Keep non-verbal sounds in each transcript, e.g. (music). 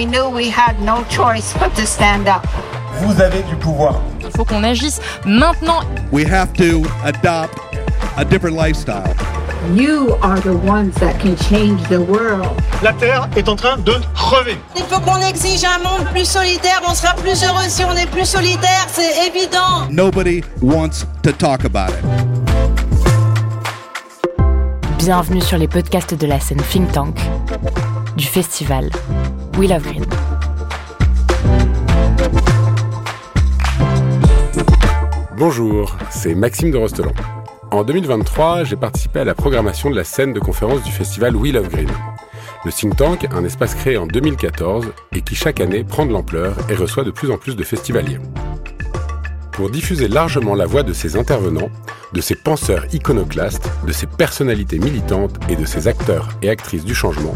we knew we had no choice but to stand up. Vous avez du pouvoir. Il faut qu'on agisse maintenant. We have to adopt a different lifestyle. You are the ones that can change the world. La Terre est en train de crever. Il faut qu'on exige un monde plus solidaire. On sera plus heureux si on est plus solidaire, c'est évident. Nobody wants to talk about it. Bienvenue sur les podcasts de la scène Think Tank du festival We Love Green. Bonjour, c'est Maxime de Rostelan. En 2023, j'ai participé à la programmation de la scène de conférence du festival We Love Green. Le think tank, un espace créé en 2014 et qui chaque année prend de l'ampleur et reçoit de plus en plus de festivaliers. Pour diffuser largement la voix de ces intervenants, de ces penseurs iconoclastes, de ces personnalités militantes et de ces acteurs et actrices du changement,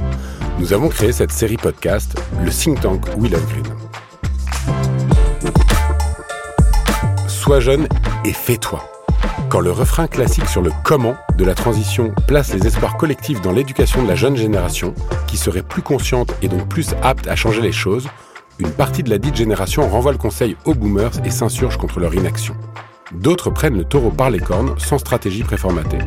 nous avons créé cette série podcast, le think tank We Love Green. Sois jeune et fais-toi. Quand le refrain classique sur le comment de la transition place les espoirs collectifs dans l'éducation de la jeune génération, qui serait plus consciente et donc plus apte à changer les choses, une partie de la dite génération renvoie le conseil aux boomers et s'insurge contre leur inaction. D'autres prennent le taureau par les cornes sans stratégie préformatée.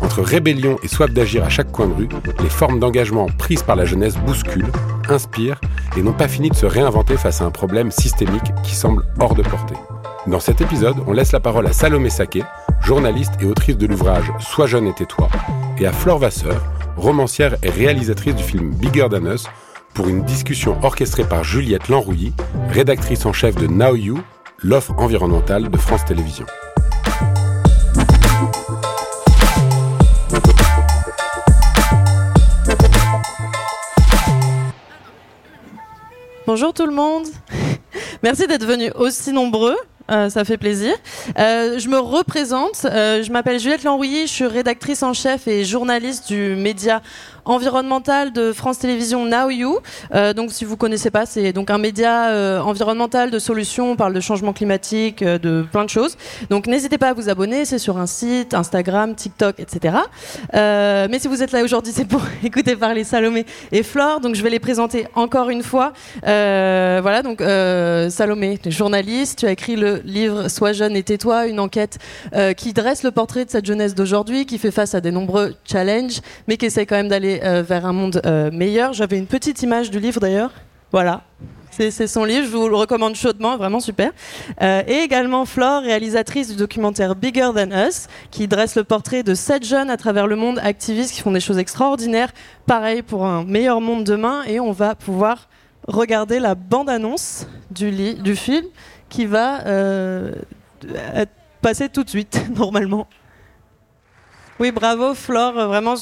Entre rébellion et soif d'agir à chaque coin de rue, les formes d'engagement prises par la jeunesse bousculent, inspirent et n'ont pas fini de se réinventer face à un problème systémique qui semble hors de portée. Dans cet épisode, on laisse la parole à Salomé Saké, journaliste et autrice de l'ouvrage Sois jeune et tais-toi, et à Flore Vasseur, romancière et réalisatrice du film Bigger Than Us, pour une discussion orchestrée par Juliette Lanrouilly, rédactrice en chef de Now You, l'offre environnementale de France Télévisions. Bonjour tout le monde. (laughs) Merci d'être venus aussi nombreux. Euh, ça fait plaisir. Euh, je me représente. Euh, je m'appelle Juliette Lanrouilly. Je suis rédactrice en chef et journaliste du média environnemental de France Télévisions Now You. Euh, donc, si vous connaissez pas, c'est donc un média euh, environnemental de solutions. On parle de changement climatique, euh, de plein de choses. Donc, n'hésitez pas à vous abonner. C'est sur un site, Instagram, TikTok, etc. Mais si vous êtes là aujourd'hui, c'est pour (laughs) écouter parler Salomé et Flore. Donc, je vais les présenter encore une fois. Voilà. Donc, Salomé, es journaliste. Tu as écrit le livre Sois jeune et tais-toi, une enquête qui dresse le portrait de cette jeunesse d'aujourd'hui, qui fait face à des nombreux challenges, mais qui essaie quand même d'aller euh, vers un monde euh, meilleur. J'avais une petite image du livre d'ailleurs. Voilà. C'est son livre, je vous le recommande chaudement, vraiment super. Euh, et également Flore, réalisatrice du documentaire Bigger Than Us, qui dresse le portrait de sept jeunes à travers le monde, activistes qui font des choses extraordinaires, pareil pour un meilleur monde demain. Et on va pouvoir regarder la bande-annonce du film qui va euh, être passée tout de suite, (laughs) normalement. Oui, bravo Flore, vraiment,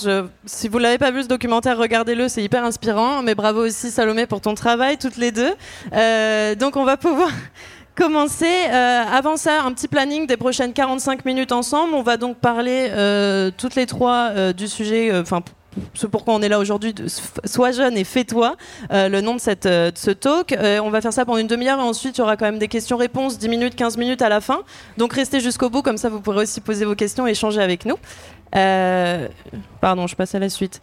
si vous l'avez pas vu ce documentaire, regardez-le, c'est hyper inspirant. Mais bravo aussi Salomé pour ton travail, toutes les deux. Euh, donc on va pouvoir (laughs) commencer. Euh, avant ça, un petit planning des prochaines 45 minutes ensemble. On va donc parler euh, toutes les trois du sujet, enfin ce pourquoi on est là aujourd'hui, Sois jeune et fais-toi, le nom de, cette, ce talk. On va faire ça pendant une demi-heure et ensuite il y aura quand même des questions-réponses, 10 minutes, 15 minutes à la fin. Donc restez jusqu'au bout, comme ça vous pourrez aussi poser vos questions et échanger avec nous. Euh, pardon, je passe à la suite.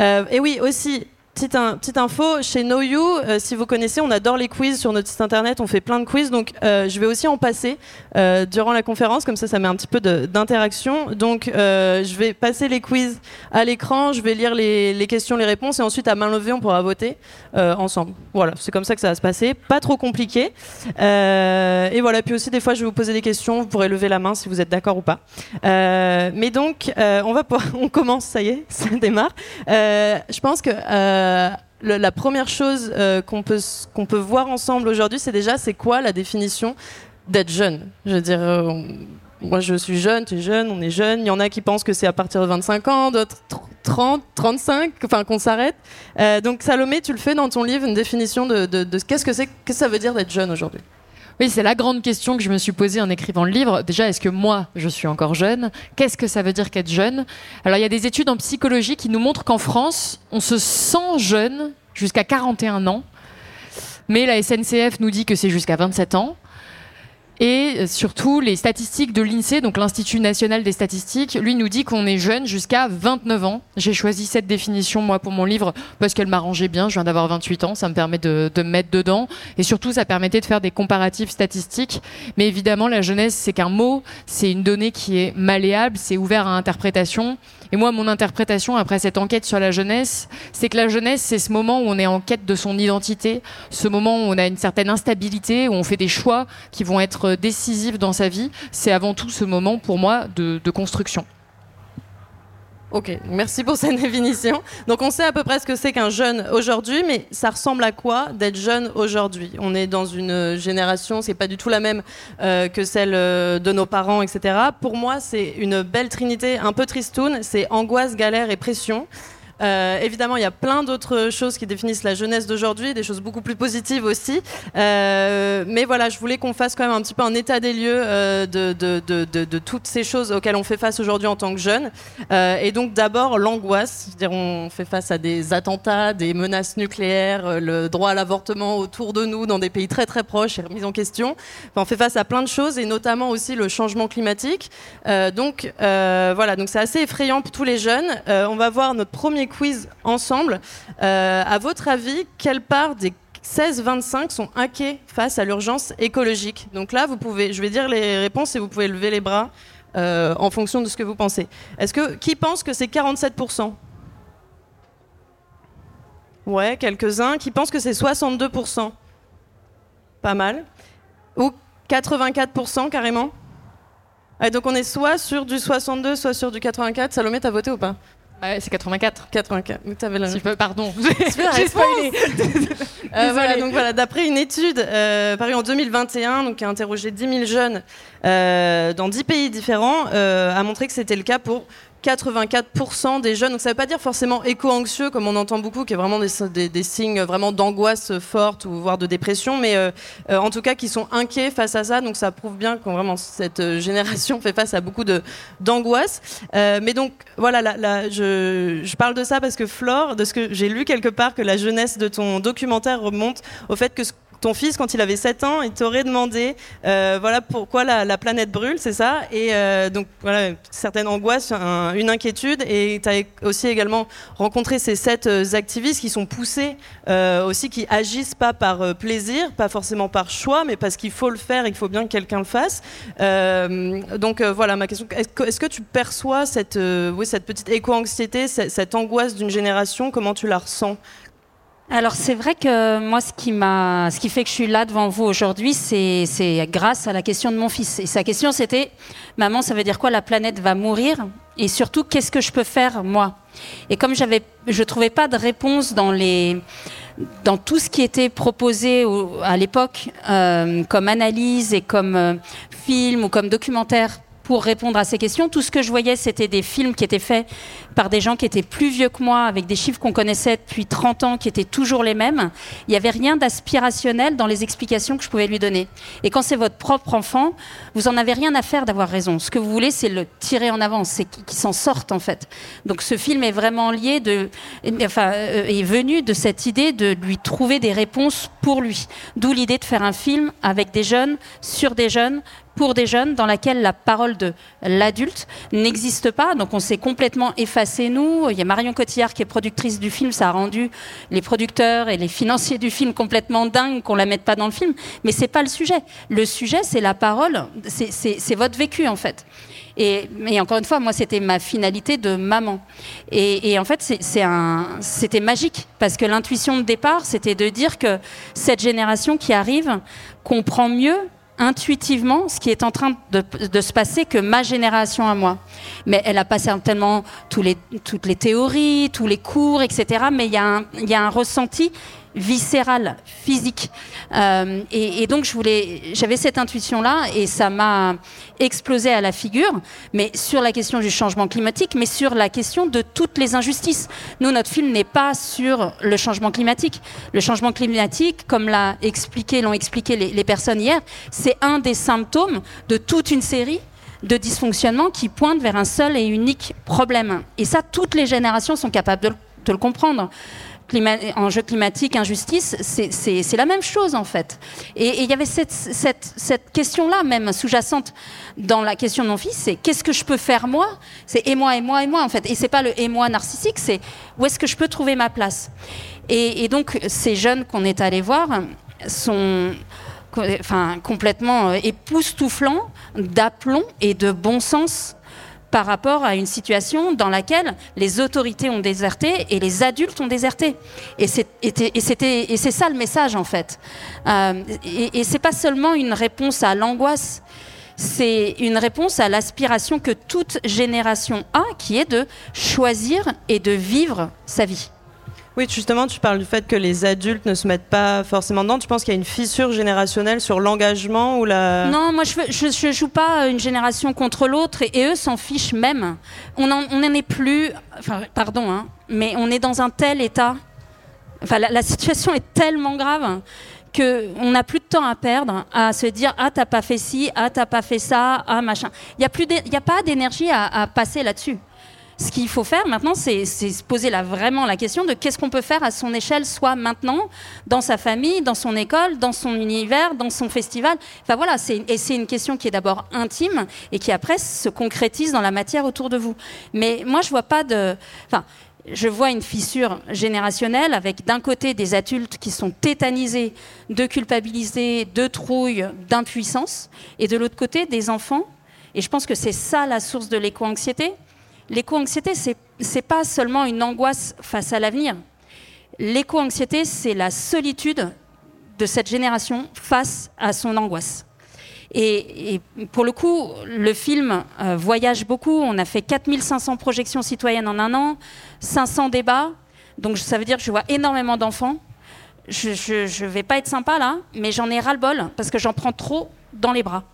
Euh, et oui, aussi, petite, in- petite info, chez Know You, euh, si vous connaissez, on adore les quiz sur notre site internet, on fait plein de quiz, donc euh, je vais aussi en passer euh, durant la conférence, comme ça ça met un petit peu d'interaction. Donc je vais passer les quiz à l'écran, je vais lire les, questions, les réponses, et ensuite à main levée on pourra voter ensemble. Voilà, c'est comme ça que ça va se passer, pas trop compliqué. Et voilà, puis aussi des fois je vais vous poser des questions, vous pourrez lever la main si vous êtes d'accord ou pas. Mais donc, on (laughs) on commence, ça y est, (laughs) ça démarre. Je pense que euh, la première chose euh, qu'on peut qu'on peut voir ensemble aujourd'hui, c'est déjà c'est quoi la définition d'être jeune? Je veux dire. euh, moi, je suis jeune, tu es jeune, on est jeune. Il y en a qui pensent que c'est à partir de 25 ans, d'autres tr- 30, 35, enfin qu'on s'arrête. Donc, Salomé, tu le fais dans ton livre, une définition de, qu'est-ce que c'est, qu'est-ce que ça veut dire d'être jeune aujourd'hui? Oui, c'est la grande question que je me suis posée en écrivant le livre. Déjà, est-ce que moi, je suis encore jeune? Qu'est-ce que ça veut dire qu'être jeune? Alors, il y a des études en psychologie qui nous montrent qu'en France, on se sent jeune jusqu'à 41 ans, mais la SNCF nous dit que c'est jusqu'à 27 ans. Et surtout, les statistiques de l'INSEE, donc l'Institut national des statistiques, lui nous dit qu'on est jeune jusqu'à 29 ans. J'ai choisi cette définition, moi, pour mon livre, parce qu'elle m'arrangeait bien. Je viens d'avoir 28 ans, ça me permet de, de me mettre dedans. Et surtout, ça permettait de faire des comparatifs statistiques. Mais évidemment, la jeunesse, c'est qu'un mot, c'est une donnée qui est malléable, c'est ouvert à interprétation. Et moi, mon interprétation après cette enquête sur la jeunesse, c'est que la jeunesse, c'est ce moment où on est en quête de son identité, ce moment où on a une certaine instabilité, où on fait des choix qui vont être décisifs dans sa vie. C'est avant tout ce moment, pour moi, de, construction. Ok, merci pour cette définition. Donc on sait à peu près ce que c'est qu'un jeune aujourd'hui, mais ça ressemble à quoi d'être jeune aujourd'hui? On est dans une génération, c'est pas du tout la même euh, que celle euh, de nos parents, etc. Pour moi, c'est une belle trinité un peu tristoun, c'est angoisse, galère et pression. Euh, évidemment, il y a plein d'autres choses qui définissent la jeunesse d'aujourd'hui, des choses beaucoup plus positives aussi. Euh, mais voilà, je voulais qu'on fasse quand même un petit peu un état des lieux euh, de, toutes ces choses auxquelles on fait face aujourd'hui en tant que jeune. Et donc d'abord l'angoisse, on fait face à des attentats, des menaces nucléaires, le droit à l'avortement autour de nous dans des pays très très proches est remis en question. On fait face à plein de choses et notamment aussi le changement climatique. Donc voilà, donc c'est assez effrayant pour tous les jeunes. on va voir notre premier quiz ensemble. Euh, à votre avis, quelle part des 16-25 sont inquiets face à l'urgence écologique Donc là, vous pouvez, je vais dire les réponses et vous pouvez lever les bras euh, en fonction de ce que vous pensez. Est-ce que qui pense que c'est 47% Ouais, quelques-uns. Qui pensent que c'est 62% Pas mal. Ou 84% carrément? Ouais, Donc on est soit sur du 62, soit sur du 84. Salomé, t'as voté ou pas? Ouais, c'est 84. 84. Donc, avais la... Si je peux, pardon. (laughs) J'ai spoilé. (laughs) euh, voilà, donc voilà, d'après une étude euh, parue en 2021, donc qui a interrogé 10 000 jeunes euh, dans 10 pays différents, a montré que c'était le cas pour 84% des jeunes. Donc ça ne veut pas dire forcément éco-anxieux, comme on entend beaucoup, qui est vraiment des, signes vraiment d'angoisse forte ou voire de dépression, mais euh, euh, en tout cas qui sont inquiets face à ça. Donc ça prouve bien que vraiment cette euh, génération fait face à beaucoup d'angoisse. Mais donc voilà, je, je, parle de ça parce que Flore, de ce que j'ai lu quelque part, que la jeunesse de ton documentaire remonte au fait que ce ton fils, quand il avait 7 ans, il t'aurait demandé euh, voilà pourquoi la, la planète brûle, c'est ça? Et euh, donc voilà, certaines angoisses, un, une inquiétude. Et tu as aussi également rencontré ces sept euh, activistes qui sont poussés aussi, qui agissent pas par plaisir, pas forcément par choix, mais parce qu'il faut le faire qu'il faut bien que quelqu'un le fasse. donc voilà, ma question, est-ce que, est que, tu perçois cette, oui, cette petite éco-anxiété, cette, cette angoisse d'une génération? Comment tu la ressens? Alors c'est vrai que moi, ce qui m'a, ce qui fait que je suis là devant vous aujourd'hui, c'est, c'est grâce à la question de mon fils. Et sa question, c'était, maman, ça veut dire quoi La planète va mourir? Et surtout, qu'est-ce que je peux faire moi? Et comme j'avais, je trouvais pas de réponse dans les, dans tout ce qui était proposé à l'époque euh, comme analyse et comme euh, film ou comme documentaire pour répondre à ces questions. Tout ce que je voyais, c'était des films qui étaient faits par des gens qui étaient plus vieux que moi, avec des chiffres qu'on connaissait depuis 30 ans, qui étaient toujours les mêmes. Il n'y avait rien d'aspirationnel dans les explications que je pouvais lui donner. Et quand c'est votre propre enfant, vous en avez rien à faire d'avoir raison. Ce que vous voulez, c'est le tirer en avant, c'est qu'il s'en sorte en fait. Donc ce film est vraiment lié de, enfin, euh, est venu de cette idée de lui trouver des réponses pour lui. D'où l'idée de faire un film avec des jeunes, sur des jeunes, pour des jeunes dans laquelle la parole de l'adulte n'existe pas. Donc on s'est complètement effacé, nous. Il y a Marion Cotillard qui est productrice du film. Ça a rendu les producteurs et les financiers du film complètement dingues qu'on la mette pas dans le film. Mais c'est pas le sujet. Le sujet, c'est la parole. C'est votre vécu, en fait. Et, encore une fois, moi, c'était ma finalité de maman. Et en fait, c'était magique parce que l'intuition de départ, c'était de dire que cette génération qui arrive comprend mieux intuitivement ce qui est en train de, se passer que ma génération à moi. Mais elle a pas certainement toutes les théories, tous les cours, etc. Mais il y, a un ressenti viscéral, physique. Euh, et, donc j'avais cette intuition-là et ça m'a explosé à la figure, mais sur la question du changement climatique, mais sur la question de toutes les injustices. Nous, notre film n'est pas sur le changement climatique. Le changement climatique, comme l'ont expliqué les, personnes hier, c'est un des symptômes de toute une série de dysfonctionnements qui pointent vers un seul et unique problème. Et ça, toutes les générations sont capables de le comprendre enjeux climatiques, injustice, c'est la même chose en fait. Et il y avait cette, question-là même sous-jacente dans la question de mon fils, c'est qu'est-ce que je peux faire moi? C'est et moi, et moi, et moi en fait. Et c'est pas le et moi narcissique, c'est où est-ce que je peux trouver ma place? Et, et donc ces jeunes qu'on est allés voir sont enfin, complètement euh, époustouflants d'aplomb et de bon sens par rapport à une situation dans laquelle les autorités ont déserté et les adultes ont déserté. Et c'est ça le message en fait. Euh, et, et c'est pas seulement une réponse à l'angoisse, c'est une réponse à l'aspiration que toute génération a, qui est de choisir et de vivre sa vie. Oui, justement, tu parles du fait que les adultes ne se mettent pas forcément dedans. Tu penses qu'il y a une fissure générationnelle sur l'engagement ou la... Non, moi je ne joue pas une génération contre l'autre et, eux s'en fichent même. On n'en est plus, pardon, hein, mais on est dans un tel état. Enfin, la, situation est tellement grave qu'on n'a plus de temps à perdre à se dire ah t'as pas fait ci, ah t'as pas fait ça, ah machin. Il n'y a, a pas d'énergie à passer là-dessus. Ce qu'il faut faire maintenant, c'est se poser là, vraiment la question de qu'est-ce qu'on peut faire à son échelle, soit maintenant, dans sa famille, dans son école, dans son univers, dans son festival. Enfin voilà, et c'est une question qui est d'abord intime et qui après se concrétise dans la matière autour de vous. Mais moi, je vois pas de. Enfin, je vois une fissure générationnelle avec d'un côté des adultes qui sont tétanisés de culpabiliser, de trouille, d'impuissance, et de l'autre côté des enfants. Et je pense que c'est ça la source de l'éco-anxiété, L'éco-anxiété, ce n'est pas seulement une angoisse face à l'avenir. L'éco-anxiété, c'est la solitude de cette génération face à son angoisse. Et, pour le coup, le film euh, voyage beaucoup. On a fait 4500 projections citoyennes en un an, 500 débats. Donc ça veut dire que je vois énormément d'enfants. Je ne vais pas être sympa là, mais j'en ai ras-le-bol parce que j'en prends trop dans les bras.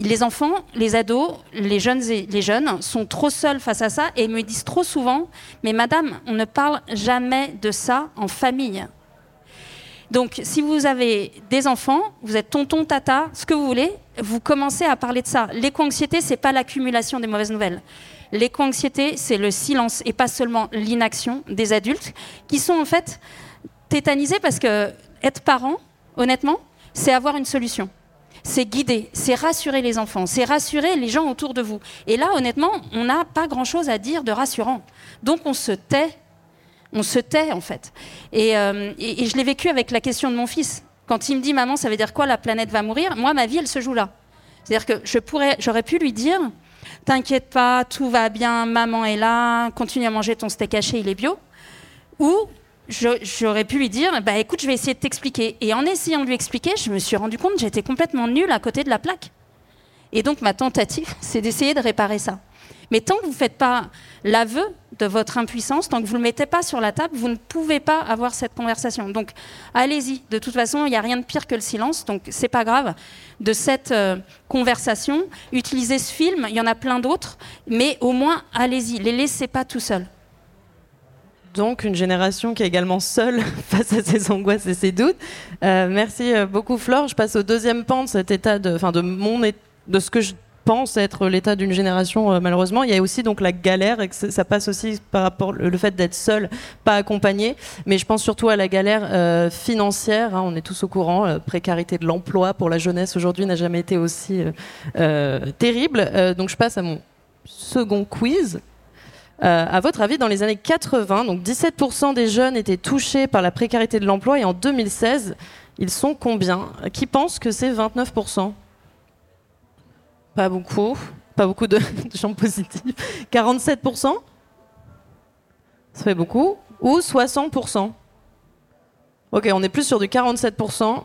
Les enfants, les ados, les jeunes et les jeunes sont trop seuls face à ça et me disent trop souvent Mais madame, on ne parle jamais de ça en famille. Donc, si vous avez des enfants, vous êtes tonton, tata, ce que vous voulez, vous commencez à parler de ça. L'éco-anxiété, c'est pas l'accumulation des mauvaises nouvelles. L'éco-anxiété, c'est le silence et pas seulement l'inaction des adultes qui sont en fait tétanisés parce que être parent, honnêtement, c'est avoir une solution c'est guider, c'est rassurer les enfants, c'est rassurer les gens autour de vous. Et là, honnêtement, on n'a pas grand-chose à dire de rassurant. Donc on se tait, on se tait en fait. Euh, et, je l'ai vécu avec la question de mon fils. Quand il me dit, maman, ça veut dire quoi, la planète va mourir? Moi, ma vie, elle se joue là. C'est-à-dire que je pourrais, j'aurais pu lui dire, t'inquiète pas, tout va bien, maman est là, continue à manger ton steak haché, il est bio. Ou j'aurais pu lui dire bah écoute je vais essayer de t'expliquer. Et en essayant de lui expliquer je me suis rendu compte que j'étais complètement nulle à côté de la plaque. Et donc ma tentative (laughs) c'est d'essayer de réparer ça. Mais tant que vous ne faites pas l'aveu de votre impuissance tant que vous ne le mettez pas sur la table vous ne pouvez pas avoir cette conversation. Donc allez-y. De toute façon il n'y a rien de pire que le silence. Donc c'est pas grave de cette euh, conversation. Utilisez ce film. Il y en a plein d'autres. Mais au moins allez-y. Les laissez pas tout seuls donc une génération qui est également seule (laughs) face à ses angoisses et ses doutes. Euh, merci euh, beaucoup Flore. Je passe au deuxième pan de cet état enfin de mon, de ce que je pense être l'état d'une génération euh, malheureusement. Il y a aussi donc la galère et que ça passe aussi par rapport le fait d'être seul, pas accompagné. Mais je pense surtout à la galère financière. Hein. on est tous au courant. La précarité de l'emploi pour la jeunesse aujourd'hui n'a jamais été aussi terrible. donc je passe à mon second quiz euh, à votre avis, dans les années 80, donc 17% des jeunes étaient touchés par la précarité de l'emploi et en 2016, ils sont combien? Qui pense que c'est 29% Pas beaucoup. Pas beaucoup de, gens positifs. 47% Ça fait beaucoup. Ou 60% Ok, on est plus sur du 47%.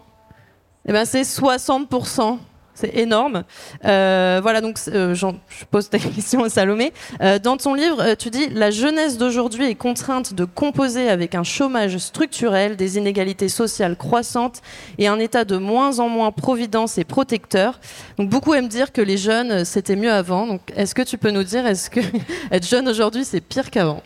Eh bien, c'est 60%. C'est énorme. Euh, voilà, donc euh, je pose ta (laughs) question à Salomé. Euh, dans ton livre, tu dis La jeunesse d'aujourd'hui est contrainte de composer avec un chômage structurel, des inégalités sociales croissantes et un état de moins en moins providence et protecteur. Beaucoup aiment dire que les jeunes, c'était mieux avant. Est-ce que tu peux nous dire, est-ce que (laughs) être jeune aujourd'hui, c'est pire qu'avant?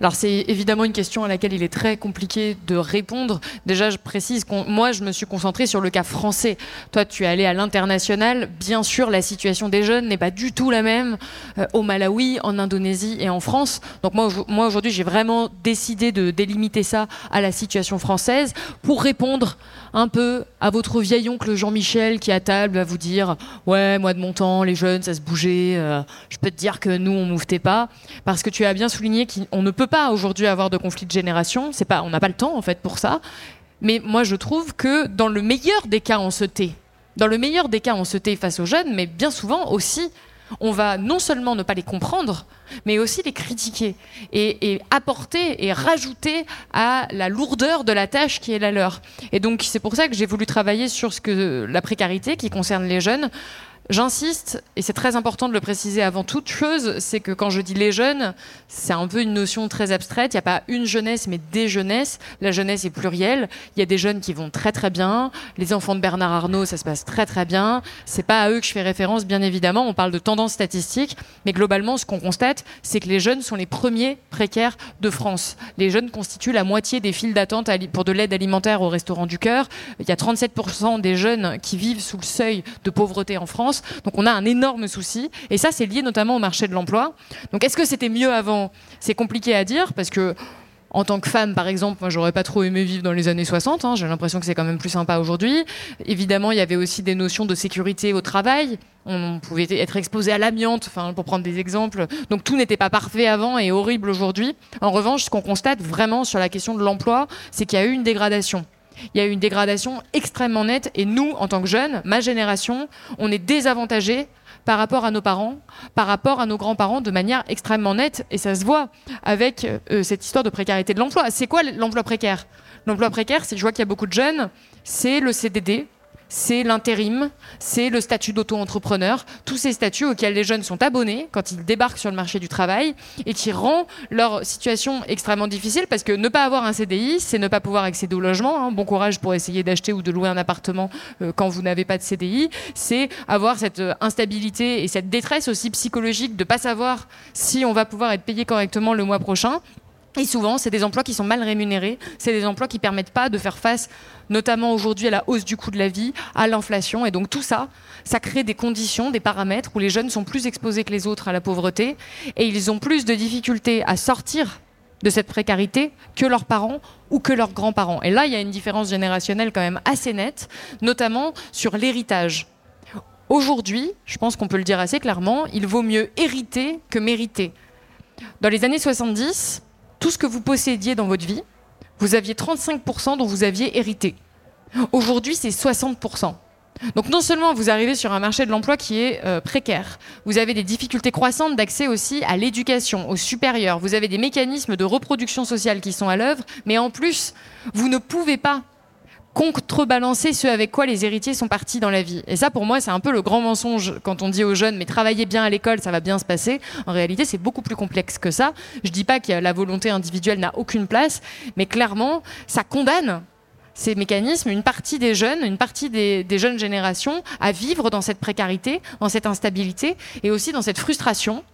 Alors c'est évidemment une question à laquelle il est très compliqué de répondre. Déjà, je précise que moi, je me suis concentrée sur le cas français. Toi, tu es allé à l'international. Bien sûr, la situation des jeunes n'est pas du tout la même euh, au Malawi, en Indonésie et en France. Donc moi, moi aujourd'hui, j'ai vraiment décidé de délimiter ça à la situation française pour répondre un peu à votre vieil oncle Jean-Michel qui à table va vous dire ouais moi de mon temps les jeunes ça se bougeait euh, je peux te dire que nous on mouvetait pas parce que tu as bien souligné qu'on ne peut pas aujourd'hui avoir de conflit de génération. C'est pas, on n'a pas le temps en fait pour ça. Mais moi, je trouve que dans le meilleur des cas, on se tait. Dans le meilleur des cas, on se tait face aux jeunes, mais bien souvent aussi, on va non seulement ne pas les comprendre, mais aussi les critiquer et, apporter et rajouter à la lourdeur de la tâche qui est la leur. Et donc, c'est pour ça que j'ai voulu travailler sur ce que la précarité qui concerne les jeunes J'insiste, et c'est très important de le préciser avant toute chose, c'est que quand je dis les jeunes, c'est un peu une notion très abstraite. Il n'y a pas une jeunesse, mais des jeunesses. La jeunesse est plurielle. Il y a des jeunes qui vont très très bien. Les enfants de Bernard Arnault, ça se passe très très bien. C'est pas à eux que je fais référence, bien évidemment. On parle de tendances statistiques, mais globalement, ce qu'on constate, c'est que les jeunes sont les premiers précaires de France. Les jeunes constituent la moitié des files d'attente pour de l'aide alimentaire au restaurant du cœur. Il y a 37% des jeunes qui vivent sous le seuil de pauvreté en France. Donc on a un énorme souci. Et ça, c'est lié notamment au marché de l'emploi. Donc est-ce que c'était mieux avant? C'est compliqué à dire parce que en tant que femme, par exemple, moi, j'aurais pas trop aimé vivre dans les années 60. Hein. J'ai l'impression que c'est quand même plus sympa aujourd'hui. Évidemment, il y avait aussi des notions de sécurité au travail. On pouvait être exposé à l'amiante, pour prendre des exemples. Donc tout n'était pas parfait avant et horrible aujourd'hui. En revanche, ce qu'on constate vraiment sur la question de l'emploi, c'est qu'il y a eu une dégradation il y a eu une dégradation extrêmement nette. Et nous, en tant que jeunes, ma génération, on est désavantagés par rapport à nos parents, par rapport à nos grands-parents de manière extrêmement nette. Et ça se voit avec euh, cette histoire de précarité de l'emploi. C'est quoi l'emploi précaire? L'emploi précaire, c'est je vois qu'il y a beaucoup de jeunes, c'est le CDD, c'est l'intérim, c'est le statut d'auto-entrepreneur, tous ces statuts auxquels les jeunes sont abonnés quand ils débarquent sur le marché du travail et qui rend leur situation extrêmement difficile parce que ne pas avoir un CDI, c'est ne pas pouvoir accéder au logement. Hein. Bon courage pour essayer d'acheter ou de louer un appartement euh, quand vous n'avez pas de CDI. C'est avoir cette euh, instabilité et cette détresse aussi psychologique de ne pas savoir si on va pouvoir être payé correctement le mois prochain. Et souvent, c'est des emplois qui sont mal rémunérés, c'est des emplois qui ne permettent pas de faire face, notamment aujourd'hui, à la hausse du coût de la vie, à l'inflation. Et donc tout ça, ça crée des conditions, des paramètres où les jeunes sont plus exposés que les autres à la pauvreté et ils ont plus de difficultés à sortir de cette précarité que leurs parents ou que leurs grands-parents. Et là, il y a une différence générationnelle quand même assez nette, notamment sur l'héritage. Aujourd'hui, je pense qu'on peut le dire assez clairement, il vaut mieux hériter que mériter. Dans les années 70, tout ce que vous possédiez dans votre vie, vous aviez 35% dont vous aviez hérité. Aujourd'hui, c'est 60%. Donc non seulement vous arrivez sur un marché de l'emploi qui est euh, précaire, vous avez des difficultés croissantes d'accès aussi à l'éducation, au supérieur, vous avez des mécanismes de reproduction sociale qui sont à l'œuvre, mais en plus, vous ne pouvez pas contrebalancer ce avec quoi les héritiers sont partis dans la vie. Et ça, pour moi, c'est un peu le grand mensonge quand on dit aux jeunes, mais travaillez bien à l'école, ça va bien se passer. En réalité, c'est beaucoup plus complexe que ça. Je dis pas que la volonté individuelle n'a aucune place, mais clairement, ça condamne ces mécanismes, une partie des jeunes, une partie des, des jeunes générations à vivre dans cette précarité, dans cette instabilité et aussi dans cette frustration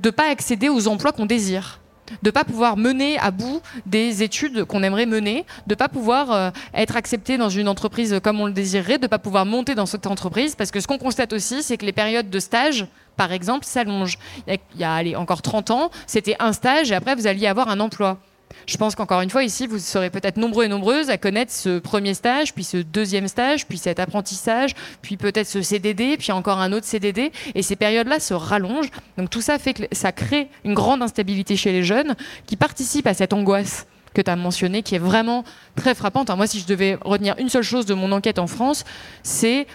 de ne pas accéder aux emplois qu'on désire de ne pas pouvoir mener à bout des études qu'on aimerait mener, de ne pas pouvoir euh, être accepté dans une entreprise comme on le désirerait, de ne pas pouvoir monter dans cette entreprise, parce que ce qu'on constate aussi, c'est que les périodes de stage, par exemple, s'allongent. Il y a, il y a encore 30 ans, c'était un stage et après vous alliez avoir un emploi. Je pense qu'encore une fois, ici, vous serez peut-être nombreux et nombreuses à connaître ce premier stage, puis ce deuxième stage, puis cet apprentissage, puis peut-être ce CDD, puis encore un autre CDD. Et ces périodes-là se rallongent. Donc tout ça fait que ça crée une grande instabilité chez les jeunes qui participent à cette angoisse que tu as mentionnée, qui est vraiment très frappante. moi, si je devais retenir une seule chose de mon enquête en France, c'est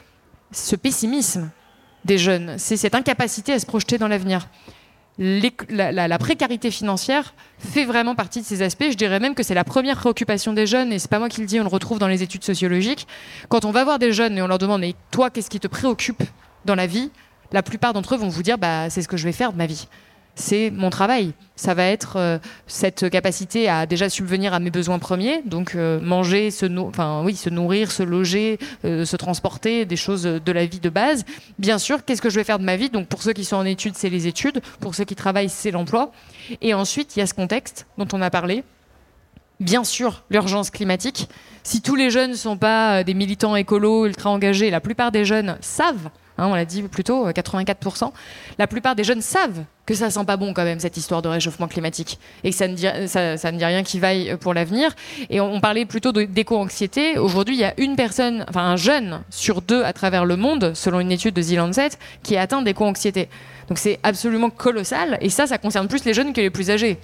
ce pessimisme des jeunes, c'est cette incapacité à se projeter dans l'avenir la, précarité financière fait vraiment partie de ces aspects. Je dirais même que c'est la première préoccupation des jeunes, et c'est pas moi qui le dis, on le retrouve dans les études sociologiques. Quand on va voir des jeunes et on leur demande, mais toi, qu'est-ce qui te préoccupe dans la vie? La plupart d'entre eux vont vous dire, bah, c'est ce que je vais faire de ma vie. C'est mon travail. Ça va être euh, cette capacité à déjà subvenir à mes besoins premiers, donc euh, manger, se, enfin, oui, se nourrir, se loger, euh, se transporter, des choses de la vie de base. Bien sûr, qu'est-ce que je vais faire de ma vie? Donc pour ceux qui sont en études, c'est les études. Pour ceux qui travaillent, c'est l'emploi. Et ensuite, il y a ce contexte dont on a parlé. Bien sûr, l'urgence climatique. Si tous les jeunes ne sont pas des militants écolos ultra engagés, la plupart des jeunes savent Hein, on l'a dit plutôt, 84%. Euh, la plupart des jeunes savent que ça sent pas bon quand même cette histoire de réchauffement climatique et que ça ne dit, rien qui vaille pour l'avenir. Et on, parlait plutôt d'éco-anxiété. Aujourd'hui, il y a une personne, enfin un jeune sur deux à travers le monde, selon une étude de The Lancet, qui est atteint d'éco-anxiété. Donc c'est absolument colossal. Et ça, ça concerne plus les jeunes que les plus âgés.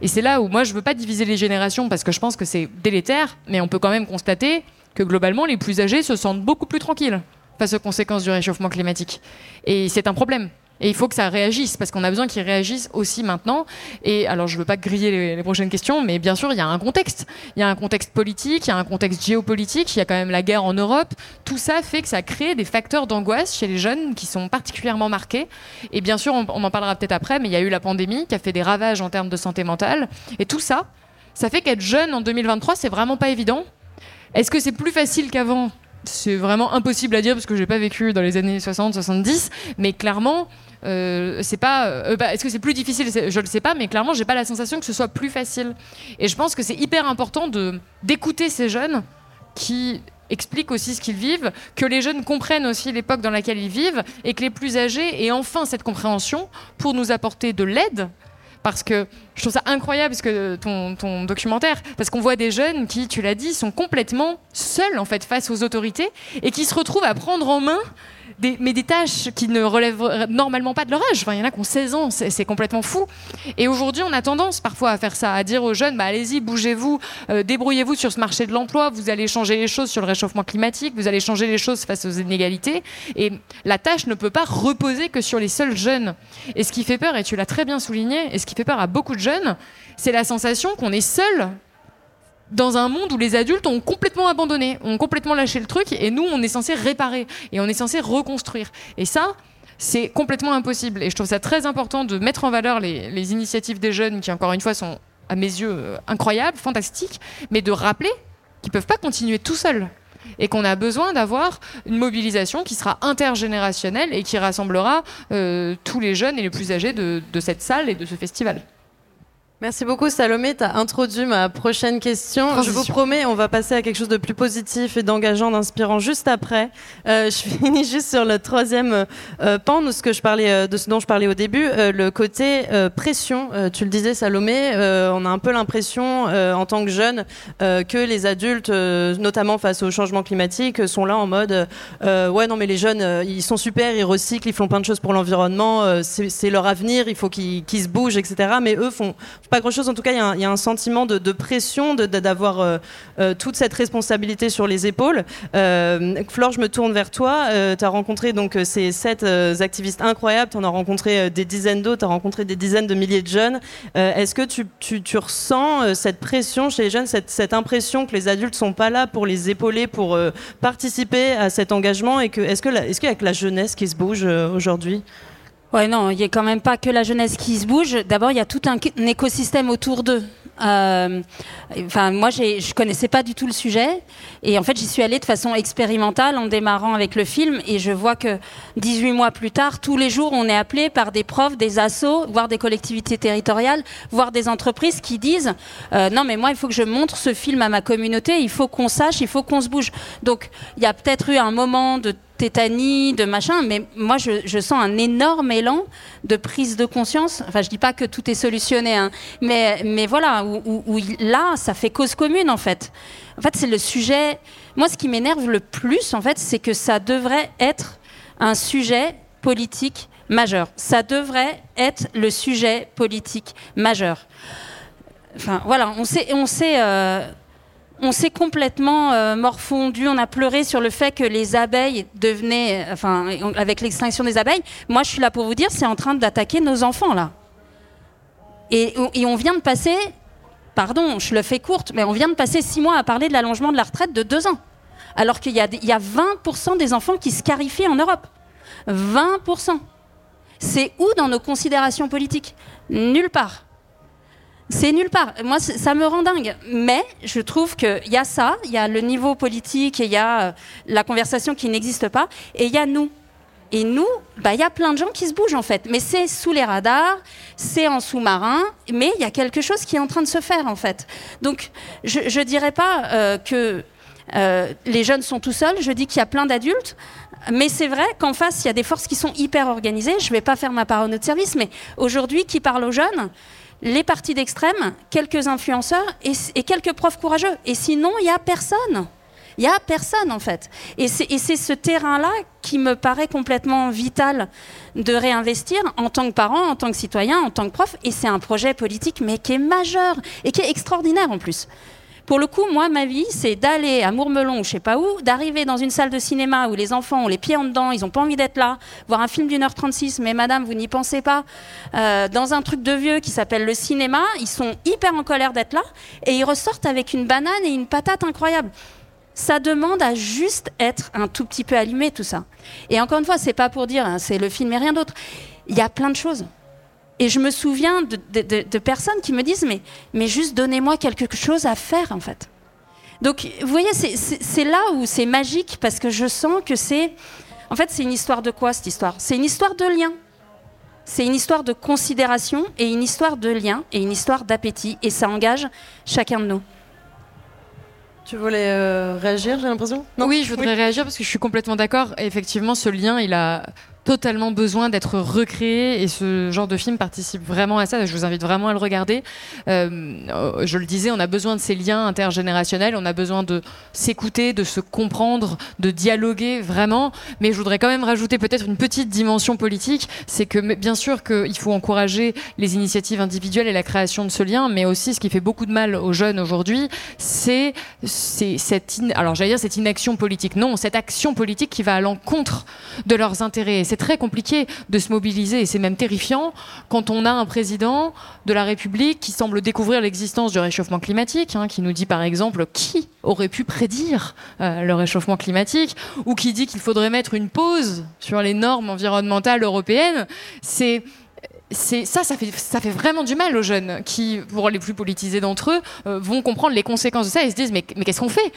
Et c'est là où moi je veux pas diviser les générations parce que je pense que c'est délétère, mais on peut quand même constater que globalement les plus âgés se sentent beaucoup plus tranquilles face aux conséquences du réchauffement climatique. Et c'est un problème. Et il faut que ça réagisse, parce qu'on a besoin qu'ils réagissent aussi maintenant. Et alors, je ne veux pas griller les, prochaines questions, mais bien sûr, il y a un contexte. Il y a un contexte politique, il y a un contexte géopolitique, il y a quand même la guerre en Europe. Tout ça fait que ça crée des facteurs d'angoisse chez les jeunes qui sont particulièrement marqués. Et bien sûr, on, on en parlera peut-être après, mais il y a eu la pandémie qui a fait des ravages en termes de santé mentale. Et tout ça, ça fait qu'être jeune en 2023, c'est vraiment pas évident. Est-ce que c'est plus facile qu'avant? C'est vraiment impossible à dire parce que j'ai pas vécu dans les années 60-70, mais clairement, euh, c'est pas. Euh, bah, est-ce que c'est plus difficile? Je le sais pas, mais clairement, j'ai pas la sensation que ce soit plus facile. Et je pense que c'est hyper important de d'écouter ces jeunes qui expliquent aussi ce qu'ils vivent, que les jeunes comprennent aussi l'époque dans laquelle ils vivent, et que les plus âgés aient enfin cette compréhension pour nous apporter de l'aide parce que je trouve ça incroyable ton documentaire, parce qu'on voit des jeunes qui, tu l'as dit, sont complètement seuls en fait face aux autorités et qui se retrouvent à prendre en main mais des tâches qui ne relèvent normalement pas de leur âge. Il y en a qui ont 16 ans, c'est complètement fou. Et aujourd'hui, on a tendance parfois à faire ça, à dire aux jeunes, bah, allez-y, bougez-vous, euh, débrouillez-vous sur ce marché de l'emploi, vous allez changer les choses sur le réchauffement climatique, vous allez changer les choses face aux inégalités. Et la tâche ne peut pas reposer que sur les seuls jeunes. Et ce qui fait peur, et tu l'as très bien souligné, et ce qui fait peur à beaucoup de jeunes, c'est la sensation qu'on est seul dans un monde où les adultes ont complètement abandonné, ont complètement lâché le truc, et nous, on est censé réparer, et on est censé reconstruire. Et ça, c'est complètement impossible. Et je trouve ça très important de mettre en valeur les, initiatives des jeunes, qui, encore une fois, sont, à mes yeux, euh, incroyables, fantastiques, mais de rappeler qu'ils ne peuvent pas continuer tout seuls. Et qu'on a besoin d'avoir une mobilisation qui sera intergénérationnelle et qui rassemblera euh, tous les jeunes et les plus âgés de cette salle et de ce festival. Merci beaucoup Salomé, tu as introduit ma prochaine question. Je vous promets, on va passer à quelque chose de plus positif et d'engageant, d'inspirant juste après. Euh, je (laughs) finis juste sur le troisième euh, pan de ce, que je parlais, euh, de ce dont je parlais au début, le côté pression. tu le disais Salomé, on a un peu l'impression en tant que jeune que les adultes, notamment face au changement climatique, sont là en mode ouais non mais les jeunes ils sont super, ils recyclent, ils font plein de choses pour l'environnement, c'est leur avenir, il faut qu'ils se bougent, etc. Mais eux font pas grand-chose. En tout cas, il y, a un sentiment de, pression, d'avoir euh, euh, toute cette responsabilité sur les épaules. Euh, Flore, je me tourne vers toi. tu as rencontré donc ces sept activistes incroyables. Tu en as rencontré des dizaines d'autres. Tu as rencontré des dizaines de milliers de jeunes. Est-ce que tu, ressens cette pression chez les jeunes, cette, impression que les adultes sont pas là pour les épauler, pour participer à cet engagement Et est-ce que est-ce qu'il y a que la jeunesse qui se bouge aujourd'hui? Ouais, non, il n'y a quand même pas que la jeunesse qui se bouge. D'abord, il y a tout un, écosystème autour d'eux. Euh, enfin, moi, je connaissais pas du tout le sujet, et en fait, j'y suis allée de façon expérimentale en démarrant avec le film, et je vois que 18 mois plus tard, tous les jours, on est appelé par des profs, des assos, voire des collectivités territoriales, voire des entreprises qui disent euh, non, mais moi, il faut que je montre ce film à ma communauté, il faut qu'on sache, il faut qu'on se bouge. Donc, il y a peut-être eu un moment de tétanie, de machin, mais moi je, sens un énorme élan de prise de conscience. Enfin, je dis pas que tout est solutionné, hein, mais, mais voilà, où, là, ça fait cause commune en fait. En fait, c'est le sujet. Moi, ce qui m'énerve le plus, en fait, c'est que ça devrait être un sujet politique majeur. Ça devrait être le sujet politique majeur. Enfin, voilà, on sait, on sait. Euh, on s'est complètement euh, morfondu, on a pleuré sur le fait que les abeilles devenaient, euh, enfin, avec l'extinction des abeilles. Moi, je suis là pour vous dire, c'est en train d'attaquer nos enfants là. Et, on vient de passer, pardon, je le fais courte, mais on vient de passer six mois à parler de l'allongement de la retraite de deux ans, alors qu'il y, a 20% des enfants qui scarifient en Europe. 20%. C'est où dans nos considérations politiques? Nulle part. C'est nulle part. Moi, ça me rend dingue. Mais je trouve qu'il y a ça, il y a le niveau politique, et il y a euh, la conversation qui n'existe pas, et il y a nous. Et nous, bah, il y a plein de gens qui se bougent en fait. Mais c'est sous les radars, c'est en sous-marin, mais il y a quelque chose qui est en train de se faire en fait. Donc, je ne dirais pas euh, que euh, les jeunes sont tout seuls, je dis qu'il y a plein d'adultes. Mais c'est vrai qu'en face, il y a des forces qui sont hyper organisées. Je ne vais pas faire ma parole de service, mais aujourd'hui, qui parle aux jeunes les partis d'extrême, quelques influenceurs et, quelques profs courageux. Et sinon, il n'y a personne. Il n'y a personne en fait. Et c'est ce terrain-là qui me paraît complètement vital de réinvestir en tant que parent, en tant que citoyen, en tant que prof. Et c'est un projet politique, mais qui est majeur et qui est extraordinaire en plus. Pour le coup, moi, ma vie, c'est d'aller à Mourmelon ou je sais pas où, d'arriver dans une salle de cinéma où les enfants ont les pieds en dedans, ils n'ont pas envie d'être là, voir un film d'une heure 36, mais madame, vous n'y pensez pas, euh, dans un truc de vieux qui s'appelle le cinéma, ils sont hyper en colère d'être là, et ils ressortent avec une banane et une patate incroyable ça demande à juste être un tout petit peu allumé, tout ça. Et encore une fois, c'est pas pour dire, hein, c'est le film et rien d'autre. Il y a plein de choses. Et je me souviens de, personnes qui me disent, mais, mais juste donnez-moi quelque chose à faire, en fait. Donc, vous voyez, c'est là où c'est magique, parce que je sens que c'est... En fait, c'est une histoire de quoi, cette histoire? C'est une histoire de lien. C'est une histoire de considération et une histoire de lien et une histoire d'appétit. Et ça engage chacun de nous. Tu voulais euh, réagir, j'ai l'impression? Oui, je voudrais réagir parce que je suis complètement d'accord. Effectivement, ce lien, il a totalement besoin d'être recréé et ce genre de film participe vraiment à ça. Je vous invite vraiment à le regarder. Euh, je le disais, on a besoin de ces liens intergénérationnels, on a besoin de s'écouter, de se comprendre, de dialoguer vraiment. Mais je voudrais quand même rajouter peut-être une petite dimension politique, c'est que bien sûr qu'il faut encourager les initiatives individuelles et la création de ce lien, mais aussi ce qui fait beaucoup de mal aux jeunes aujourd'hui, c'est cette, cette inaction politique. Non, cette action politique qui va à l'encontre de leurs intérêts c'est très compliqué de se mobiliser et c'est même terrifiant quand on a un président de la République qui semble découvrir l'existence du réchauffement climatique, hein, qui nous dit par exemple qui aurait pu prédire euh, le réchauffement climatique ou qui dit qu'il faudrait mettre une pause sur les normes environnementales européennes. C'est ça, ça fait, fait vraiment du mal aux jeunes qui, pour les plus politisés d'entre eux, euh, vont comprendre les conséquences de ça et se disent mais, qu'est-ce qu'on fait?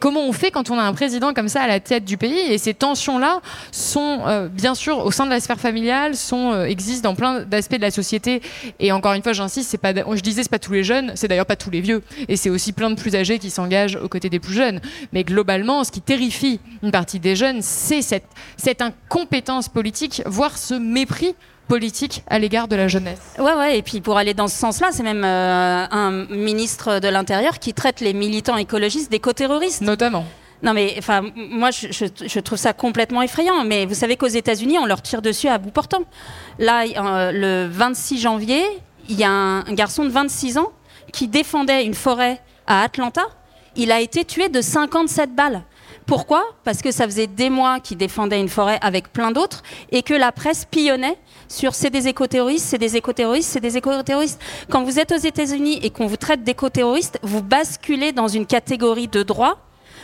Comment on fait quand on a un président comme ça à la tête du pays? Et ces tensions-là sont euh, bien sûr au sein de la sphère familiale, euh, existent dans plein d'aspects de la société. Et encore une fois, j'insiste, pas, je disais c'est pas tous les jeunes, c'est d'ailleurs pas tous les vieux, et c'est aussi plein de plus âgés qui s'engagent aux côtés des plus jeunes. Mais globalement, ce qui terrifie une partie des jeunes, c'est cette incompétence politique, voire ce mépris politique à l'égard de la jeunesse. Ouais, ouais, et puis pour aller dans ce sens-là, c'est même euh, un ministre de l'Intérieur qui traite les militants écologistes d'éco-terroristes. Notamment. Non, mais enfin, moi, je, je, trouve ça complètement effrayant. Mais vous savez qu'aux États-Unis, on leur tire dessus à bout portant. Là, euh, le 26 janvier, il y a un, un garçon de 26 ans qui défendait une forêt à Atlanta. Il a été tué de 57 balles. Pourquoi? Parce que ça faisait des mois qu'il défendait une forêt avec plein d'autres et que la presse pillonnait sur c'est des éco-terroristes, c'est des éco-terroristes, c'est des éco-terroristes. Quand vous êtes aux États-Unis et qu'on vous traite d'éco-terroristes, vous basculez dans une catégorie de droit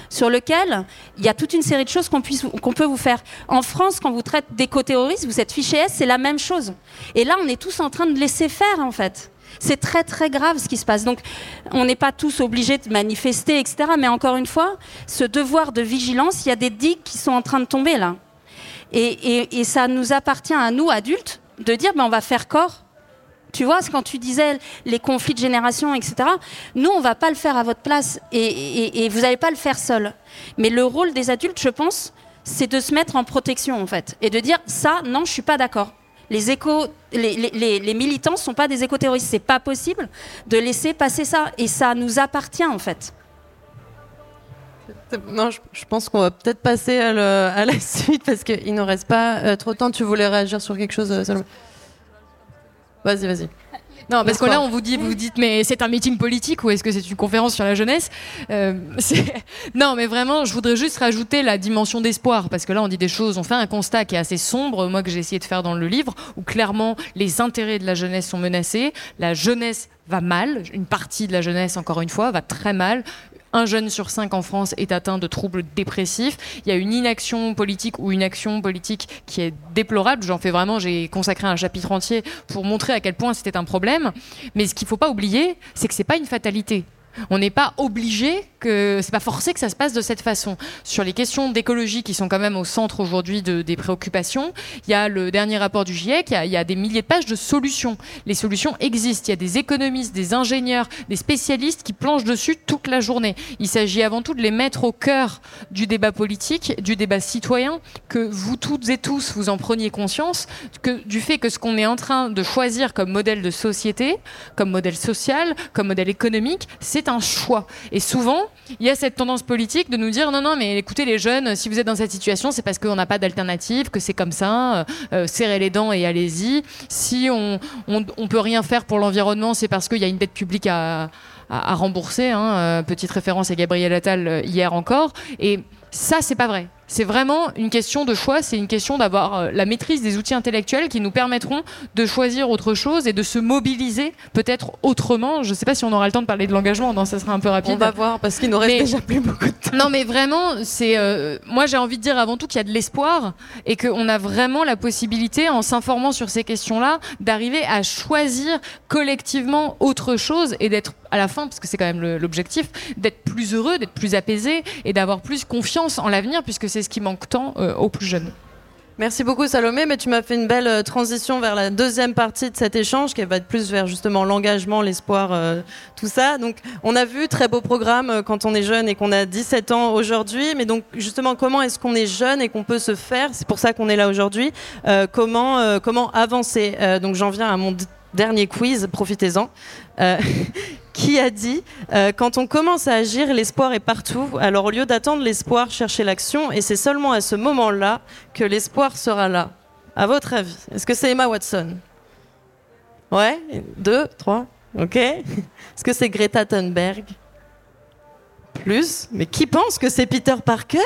sur lequel il y a toute une série de choses qu'on qu'on peut vous faire. En France, quand vous traite d'éco-terroristes, vous êtes fiché S, c'est la même chose. Et là, on est tous en train de laisser faire, en fait. C'est très très grave ce qui se passe. Donc on n'est pas tous obligés de manifester, etc. Mais encore une fois, ce devoir de vigilance, il y a des digues qui sont en train de tomber là. Et, ça nous appartient à nous, adultes, de dire ben, on va faire corps. Tu vois, quand tu disais les conflits de génération, etc., nous, on va pas le faire à votre place et, vous n'allez pas le faire seul. Mais le rôle des adultes, je pense, c'est de se mettre en protection, en fait, et de dire ça, non, je suis pas d'accord. Les, éco, les, militants ne sont pas des éco-terroristes. C'est pas possible de laisser passer ça. Et ça nous appartient, en fait. Non, je, pense qu'on va peut-être passer à, la (laughs) suite parce qu'il ne nous reste pas euh, trop de temps. Tu voulais réagir sur quelque chose, euh, Vas-y, vas-y. Non, parce que là, on vous dit, vous dites, mais c'est un meeting politique ou est-ce que c'est une conférence sur la jeunesse euh, (laughs) Non, mais vraiment, je voudrais juste rajouter la dimension d'espoir, parce que là, on dit des choses, on fait un constat qui est assez sombre, moi que j'ai essayé de faire dans le livre, où clairement les intérêts de la jeunesse sont menacés, la jeunesse va mal, une partie de la jeunesse, encore une fois, va très mal un jeune sur cinq en France est atteint de troubles dépressifs. Il y a une inaction politique ou une action politique qui est déplorable. J'en fais vraiment, j'ai consacré un chapitre entier pour montrer à quel point c'était un problème. Mais ce qu'il ne faut pas oublier, c'est que ce n'est pas une fatalité. On n'est pas obligé que c'est pas forcé que ça se passe de cette façon. Sur les questions d'écologie qui sont quand même au centre aujourd'hui de, des préoccupations, il y a le dernier rapport du GIEC, il y, a, des milliers de pages de solutions. Les solutions existent. Il y a des économistes, des ingénieurs, des spécialistes qui planchent dessus toute la journée. Il s'agit avant tout de les mettre au cœur du débat politique, du débat citoyen, que vous toutes et tous vous en preniez conscience, du fait que ce qu'on est en train de choisir comme modèle de société, comme modèle social, comme modèle économique, c'est un choix. Et souvent, il y a cette tendance politique de nous dire non, non, mais écoutez les jeunes, si vous êtes dans cette situation, c'est parce qu'on n'a pas d'alternative, que c'est comme ça, euh, euh, serrez les dents et allez-y. Si on, on, peut rien faire pour l'environnement, c'est parce qu'il y a une dette publique à, à, rembourser. Hein. Euh, petite référence à Gabriel Attal hier encore. Et ça, c'est pas vrai. C'est vraiment une question de choix, c'est une question d'avoir euh, la maîtrise des outils intellectuels qui nous permettront de choisir autre chose et de se mobiliser peut-être autrement. Je ne sais pas si on aura le temps de parler de l'engagement, non, ça sera un peu rapide. On va voir parce qu'il nous reste déjà plus beaucoup de temps. Non, mais vraiment, c'est euh, moi j'ai envie de dire avant tout qu'il y a de l'espoir et qu'on a vraiment la possibilité, en s'informant sur ces questions-là, d'arriver à choisir collectivement autre chose et d'être à la fin, parce que c'est quand même l'objectif, d'être plus heureux, d'être plus apaisé et d'avoir plus confiance en l'avenir, puisque c'est ce qui manque tant euh, aux plus jeunes. Merci beaucoup Salomé, mais tu m'as fait une belle euh, transition vers la deuxième partie de cet échange qui va être plus vers justement l'engagement, l'espoir, euh, tout ça. Donc on a vu très beau programme quand on est jeune et qu'on a 17 ans aujourd'hui, mais donc justement comment est-ce qu'on est jeune et qu'on peut se faire, c'est pour ça qu'on est là aujourd'hui, comment, comment avancer? donc j'en viens à mon dernier quiz, profitez-en. (laughs) qui a dit euh, Quand on commence à agir, l'espoir est partout. Alors au lieu d'attendre l'espoir, cherchez l'action. Et c'est seulement à ce moment-là que l'espoir sera là. À votre avis, est-ce que c'est Emma Watson? Ouais Deux Trois Ok (laughs) Est-ce que c'est Greta Thunberg? Plus Mais qui pense que c'est Peter Parker?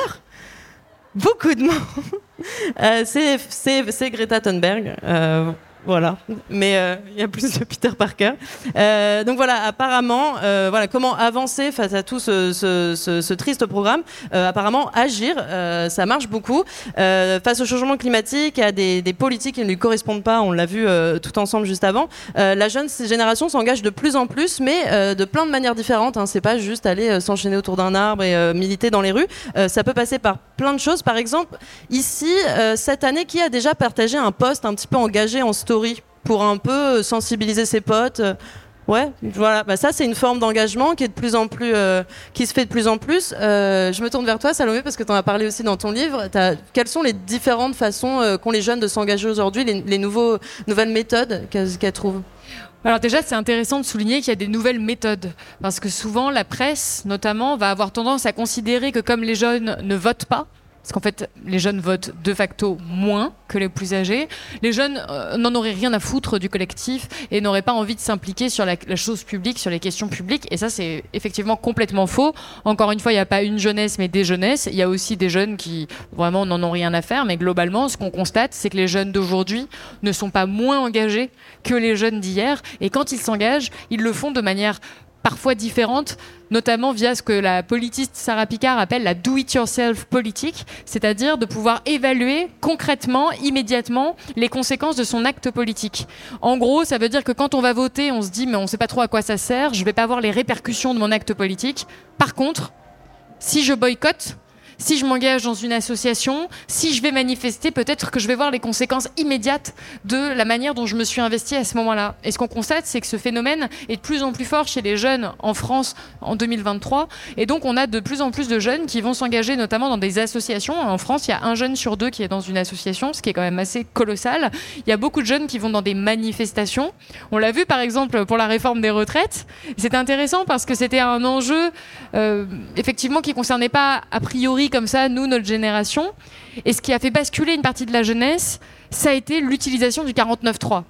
Beaucoup de monde. (laughs) Euh, c'est Greta Thunberg. Euh, voilà, mais euh, il y a plus de Peter Parker. Euh, donc voilà, apparemment, euh, voilà comment avancer face à tout ce, triste programme. apparemment, agir, ça marche beaucoup. face au changement climatique, à des, politiques qui ne lui correspondent pas, on l'a vu tout ensemble juste avant. la jeune génération s'engage de plus en plus, mais de plein de manières différentes. Hein. C'est pas juste aller s'enchaîner autour d'un arbre et militer dans les rues. ça peut passer par plein de choses. Par exemple, ici, cette année, qui a déjà partagé un poste un petit peu engagé en story pour un peu sensibiliser ses potes. Ouais, voilà. Bah ça, c'est une forme d'engagement qui est de plus en plus, euh, qui se fait de plus en plus. Euh, je me tourne vers toi, Salomé, parce que tu en as parlé aussi dans ton livre. Quelles sont les différentes façons euh, qu'ont les jeunes de s'engager aujourd'hui, les, nouvelles méthodes qu'elles trouvent? Alors déjà, c'est intéressant de souligner qu'il y a des nouvelles méthodes, parce que souvent la presse, notamment, va avoir tendance à considérer que comme les jeunes ne votent pas, parce qu'en fait, les jeunes votent de facto moins que les plus âgés. Les jeunes euh, n'en auraient rien à foutre du collectif et n'auraient pas envie de s'impliquer sur la, chose publique, sur les questions publiques. Et ça, c'est effectivement complètement faux. Encore une fois, il n'y a pas une jeunesse, mais des jeunesses. Il y a aussi des jeunes qui vraiment n'en ont rien à faire. Mais globalement, ce qu'on constate, c'est que les jeunes d'aujourd'hui ne sont pas moins engagés que les jeunes d'hier. Et quand ils s'engagent, ils le font de manière parfois différentes, notamment via ce que la politiste Sarah Picard appelle la do-it-yourself politique, c'est-à-dire de pouvoir évaluer concrètement, immédiatement, les conséquences de son acte politique. En gros, ça veut dire que quand on va voter, on se dit mais on ne sait pas trop à quoi ça sert, je ne vais pas voir les répercussions de mon acte politique. Par contre, si je boycotte, si je m'engage dans une association, si je vais manifester, peut-être que je vais voir les conséquences immédiates de la manière dont je me suis investi à ce moment-là. Et ce qu'on constate, c'est que ce phénomène est de plus en plus fort chez les jeunes en France en 2023. Et donc, on a de plus en plus de jeunes qui vont s'engager notamment dans des associations. En France, il y a un jeune sur deux qui est dans une association, ce qui est quand même assez colossal. Il y a beaucoup de jeunes qui vont dans des manifestations. On l'a vu par exemple pour la réforme des retraites. C'était intéressant parce que c'était un enjeu euh, effectivement qui concernait pas a priori comme ça, nous, notre génération. Et ce qui a fait basculer une partie de la jeunesse, ça a été l'utilisation du 49-3.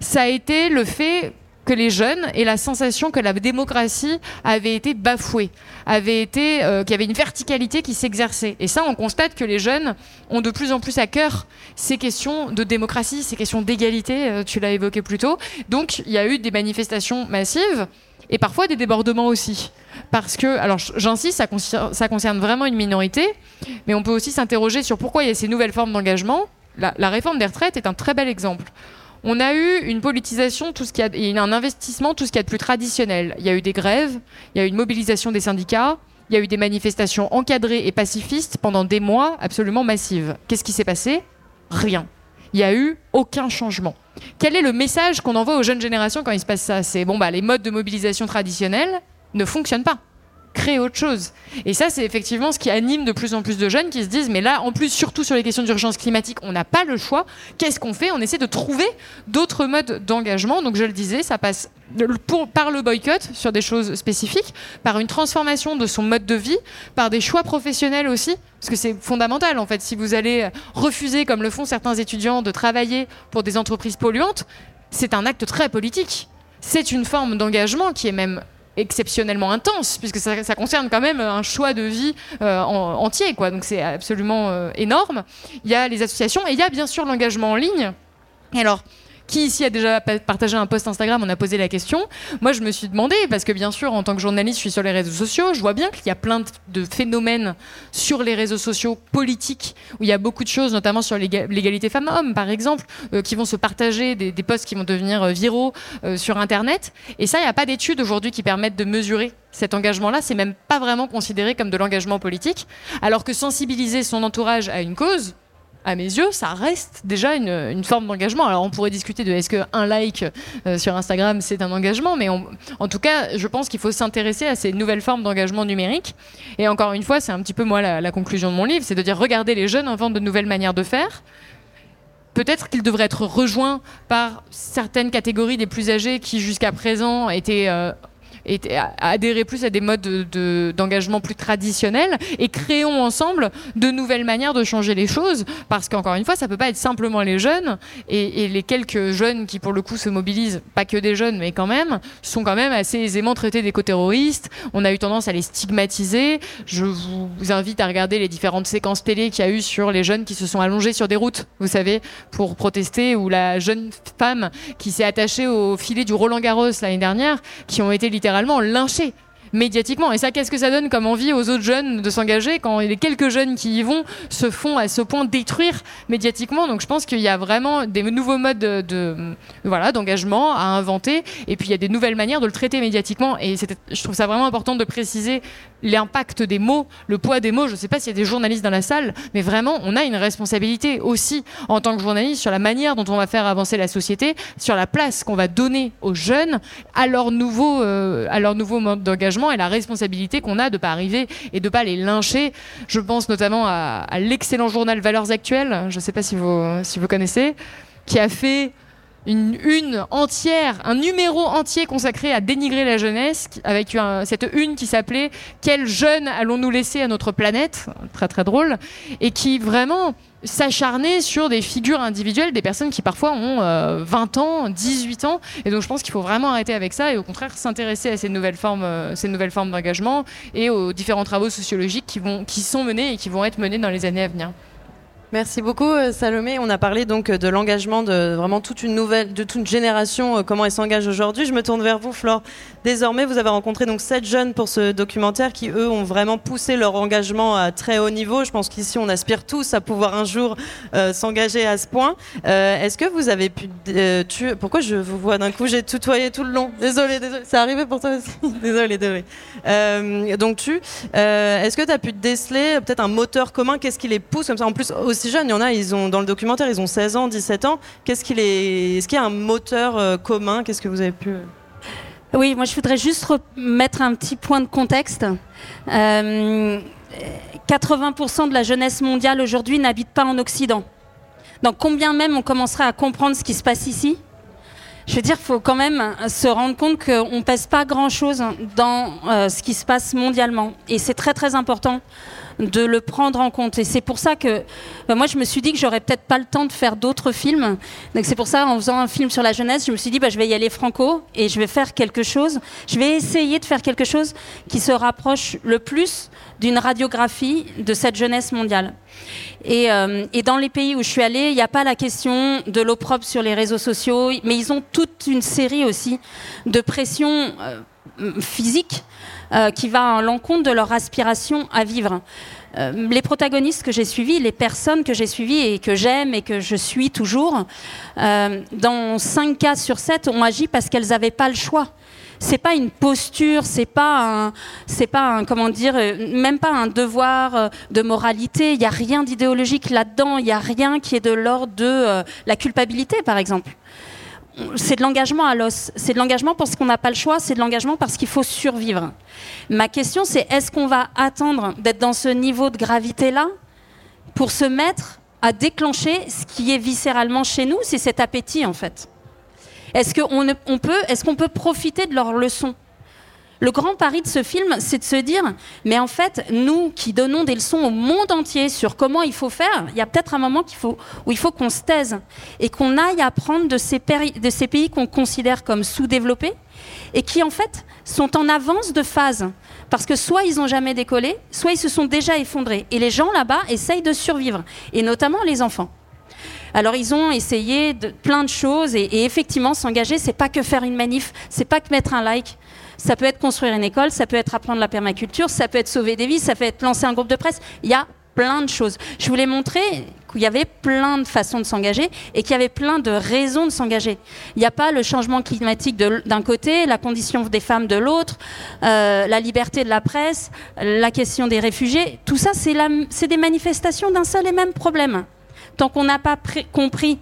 Ça a été le fait que les jeunes aient la sensation que la démocratie avait été bafouée, avait été, euh, qu'il y avait une verticalité qui s'exerçait. Et ça, on constate que les jeunes ont de plus en plus à cœur ces questions de démocratie, ces questions d'égalité, euh, tu l'as évoqué plus tôt. Donc, il y a eu des manifestations massives et parfois des débordements aussi. parce que, alors j'insiste, ça, concerne, vraiment une minorité, mais on peut aussi s'interroger sur pourquoi il y a ces nouvelles formes d'engagement. La, réforme des retraites est un très bel exemple. On a eu une politisation, tout ce qui a, et un investissement, tout ce qui est de plus traditionnel. Il y a eu des grèves, il y a eu une mobilisation des syndicats, il y a eu des manifestations encadrées et pacifistes pendant des mois absolument massives. Qu'est-ce qui s'est passé? Rien. Il n'y a eu aucun changement. Quel est le message qu'on envoie aux jeunes générations quand il se passe ça? C'est bon, bah, les modes de mobilisation traditionnels ne fonctionnent pas créer autre chose. Et ça, c'est effectivement ce qui anime de plus en plus de jeunes qui se disent, mais là, en plus, surtout sur les questions d'urgence climatique, on n'a pas le choix. Qu'est-ce qu'on fait? On essaie de trouver d'autres modes d'engagement. Donc, je le disais, ça passe par le boycott sur des choses spécifiques, par une transformation de son mode de vie, par des choix professionnels aussi, parce que c'est fondamental en fait. Si vous allez refuser, comme le font certains étudiants, de travailler pour des entreprises polluantes, c'est un acte très politique. C'est une forme d'engagement qui est même exceptionnellement intense, puisque ça, concerne quand même un choix de vie euh, entier, quoi. Donc c'est absolument euh, énorme. Il y a les associations et il y a bien sûr l'engagement en ligne. Et alors, qui ici a déjà partagé un post Instagram On a posé la question. Moi, je me suis demandé, parce que bien sûr, en tant que journaliste, je suis sur les réseaux sociaux, je vois bien qu'il y a plein de phénomènes sur les réseaux sociaux politiques, où il y a beaucoup de choses, notamment sur l'égalité femmes-hommes, par exemple, euh, qui vont se partager, des, posts qui vont devenir euh, viraux euh, sur Internet. Et ça, il n'y a pas d'études aujourd'hui qui permettent de mesurer cet engagement-là, c'est même pas vraiment considéré comme de l'engagement politique, alors que sensibiliser son entourage à une cause, à mes yeux, ça reste déjà une, forme d'engagement. Alors on pourrait discuter de est-ce qu'un like euh, sur Instagram c'est un engagement, mais en tout cas, je pense qu'il faut s'intéresser à ces nouvelles formes d'engagement numérique. Et encore une fois, c'est un petit peu moi la, conclusion de mon livre, c'est de dire regardez les jeunes inventent de nouvelles manières de faire. Peut-être qu'ils devraient être rejoints par certaines catégories des plus âgés qui jusqu'à présent étaient euh, et adhérer plus à des modes d'engagement de, plus traditionnels et créons ensemble de nouvelles manières de changer les choses parce qu'encore une fois, ça peut pas être simplement les jeunes et, les quelques jeunes qui pour le coup se mobilisent, pas que des jeunes mais quand même, sont quand même assez aisément traités d'éco-terroristes. On a eu tendance à les stigmatiser. Je vous invite à regarder les différentes séquences télé qu'il y a eu sur les jeunes qui se sont allongés sur des routes, vous savez, pour protester ou la jeune femme qui s'est attachée au filet du Roland Garros l'année dernière, qui ont été littéralement littéralement lynchés médiatiquement. Et ça, qu'est-ce que ça donne comme envie aux autres jeunes de s'engager quand les quelques jeunes qui y vont se font à ce point détruire médiatiquement? Donc je pense qu'il y a vraiment des nouveaux modes de, voilà d'engagement à inventer. Et puis il y a des nouvelles manières de le traiter médiatiquement. Et je trouve ça vraiment important de préciser l'impact des mots, le poids des mots. Je ne sais pas s'il y a des journalistes dans la salle, mais vraiment, on a une responsabilité aussi en tant que journaliste sur la manière dont on va faire avancer la société, sur la place qu'on va donner aux jeunes à leur nouveau, euh, à leur nouveau mode d'engagement et la responsabilité qu'on a de pas arriver et de pas les lyncher. Je pense notamment à, l'excellent journal Valeurs Actuelles, je ne sais pas si vous, si vous connaissez, qui a fait une une entière, un numéro entier consacré à dénigrer la jeunesse, avec cette une qui s'appelait Quels jeunes allons-nous laisser à notre planète? Très très drôle, et qui vraiment s'acharner sur des figures individuelles, des personnes qui parfois ont 20 euh, ans, 18 ans. Et donc je pense qu'il faut vraiment arrêter avec ça et au contraire s'intéresser à ces nouvelles formes, euh, ces nouvelles formes d'engagement et aux différents travaux sociologiques qui, vont, qui sont menés et qui vont être menés dans les années à venir. Merci beaucoup euh, Salomé. On a parlé donc de l'engagement de vraiment toute une nouvelle, de toute une génération, euh, comment elle s'engage aujourd'hui. Je me tourne vers vous, Flore. Désormais, vous avez rencontré donc sept jeunes pour ce documentaire qui eux ont vraiment poussé leur engagement à très haut niveau. Je pense qu'ici on aspire tous à pouvoir un jour euh, s'engager à ce point. Est-ce que vous avez pu tuer Pourquoi je vous vois d'un coup? J'ai tutoyé tout le long. Désolé, désolé. C'est arrivé pour toi aussi? (laughs) désolé, désolé. donc tu, est-ce que tu as pu déceler? Peut-être un moteur commun? Qu'est-ce qui les pousse comme ça? En plus aussi jeunes. Il y en a, ils ont, dans le documentaire, ils ont 16 ans, 17 ans. Qu'est-ce qu'il est, est-ce qu'il y a un moteur euh, commun? Qu'est-ce que vous avez pu. Euh? Oui, moi je voudrais juste mettre un petit point de contexte. 80% euh, de la jeunesse mondiale aujourd'hui n'habite pas en Occident. Donc combien même on commencerait à comprendre ce qui se passe ici? Je veux dire, il faut quand même se rendre compte qu'on ne pèse pas grand-chose dans ce qui se passe mondialement. Et c'est très très important de le prendre en compte. Et c'est pour ça que bah, moi, je me suis dit que j'aurais peut-être pas le temps de faire d'autres films. Donc c'est pour ça, en faisant un film sur la jeunesse, je me suis dit, bah, je vais y aller franco et je vais faire quelque chose. Je vais essayer de faire quelque chose qui se rapproche le plus d'une radiographie de cette jeunesse mondiale. Et, euh, dans les pays où je suis allée, il n'y a pas la question de l'eau propre sur les réseaux sociaux, mais ils ont toute une série aussi de pressions. Euh, mm, physique euh, qui va à l'encontre de leur aspiration à vivre. Les protagonistes que j'ai suivis, les personnes que j'ai suivies et que j'aime et que je suis toujours, dans 5 cas sur 7, ont agi parce qu'elles n'avaient pas le choix c'est pas une posture, c'est pas un, c'est pas un, comment dire, même pas un devoir de moralité. Il n'y a rien d'idéologique là-dedans. Il n'y a rien qui est de l'ordre de la culpabilité, par exemple c'est de l'engagement à l'os. C'est de l'engagement parce qu'on n'a pas le choix, c'est de l'engagement parce qu'il faut survivre. Ma question, c'est est-ce qu'on va attendre d'être dans ce niveau de gravité-là pour se mettre à déclencher ce qui est viscéralement chez nous? C'est cet appétit, en fait. Est-ce qu'on peut, est peut profiter de leurs leçons? Le grand pari de ce film, c'est de se dire, mais en fait, nous qui donnons des leçons au monde entier sur comment il faut faire, il y a peut-être un moment où il faut qu'on se taise et qu'on aille apprendre de ces, de ces pays qu'on considère comme sous-développés et qui en fait sont en avance de phase. Parce que soit ils n'ont jamais décollé, soit ils se sont déjà effondrés. Et les gens là-bas essayent de survivre, et notamment les enfants. Alors ils ont essayé de, plein de choses et, effectivement s'engager, c'est pas que faire une manif, c'est pas que mettre un like, ça peut être construire une école, ça peut être apprendre la permaculture, ça peut être sauver des vies, ça peut être lancer un groupe de presse. Il y a plein de choses. Je voulais montrer qu'il y avait plein de façons de s'engager et qu'il y avait plein de raisons de s'engager. Il n'y a pas le changement climatique d'un côté, la condition des femmes de l'autre, euh, la liberté de la presse, la question des réfugiés. Tout ça, c'est des manifestations d'un seul et même problème. Tant qu'on n'a pas compris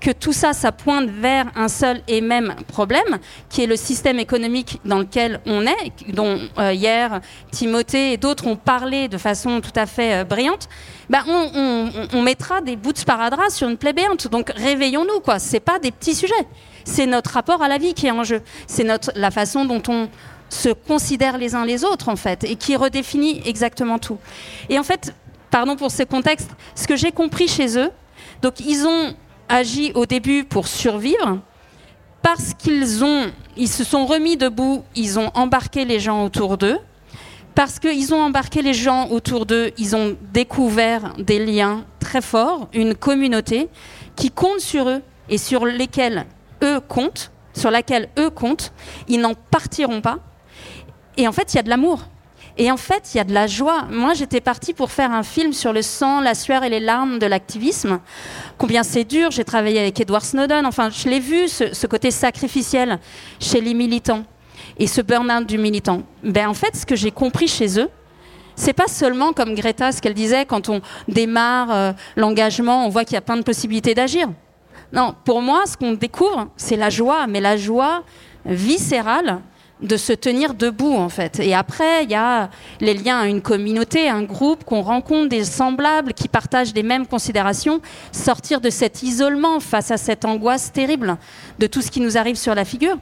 que tout ça, ça pointe vers un seul et même problème, qui est le système économique dans lequel on est, dont euh, hier Timothée et d'autres ont parlé de façon tout à fait euh, brillante, bah, on, mettra des bouts de sparadrap sur une plaie béante. Donc réveillons-nous, quoi. C'est pas des petits sujets. C'est notre rapport à la vie qui est en jeu. C'est la façon dont on se considère les uns les autres, en fait, et qui redéfinit exactement tout. Et en fait, pardon pour ce contexte, ce que j'ai compris chez eux, donc ils ont agi au début pour survivre, parce qu'ils ont, ils se sont remis debout, ils ont embarqué les gens autour d'eux, parce qu'ils ont embarqué les gens autour d'eux, ils ont découvert des liens très forts, une communauté qui compte sur eux et sur lesquels eux comptent, sur laquelle eux comptent, ils n'en partiront pas. Et en fait, il y a de l'amour. Et en fait, il y a de la joie. Moi, j'étais partie pour faire un film sur le sang, la sueur et les larmes de l'activisme. Combien c'est dur. J'ai travaillé avec Edward Snowden. Enfin, je l'ai vu, ce, côté sacrificiel chez les militants et ce burn-out du militant. Ben, en fait, ce que j'ai compris chez eux, c'est pas seulement comme Greta, ce qu'elle disait, quand on démarre euh, l'engagement, on voit qu'il y a plein de possibilités d'agir. Non, pour moi, ce qu'on découvre, c'est la joie, mais la joie viscérale de se tenir debout en fait. Et après, il y a les liens à une communauté, un groupe qu'on rencontre, des semblables qui partagent les mêmes considérations, sortir de cet isolement face à cette angoisse terrible de tout ce qui nous arrive sur la figure.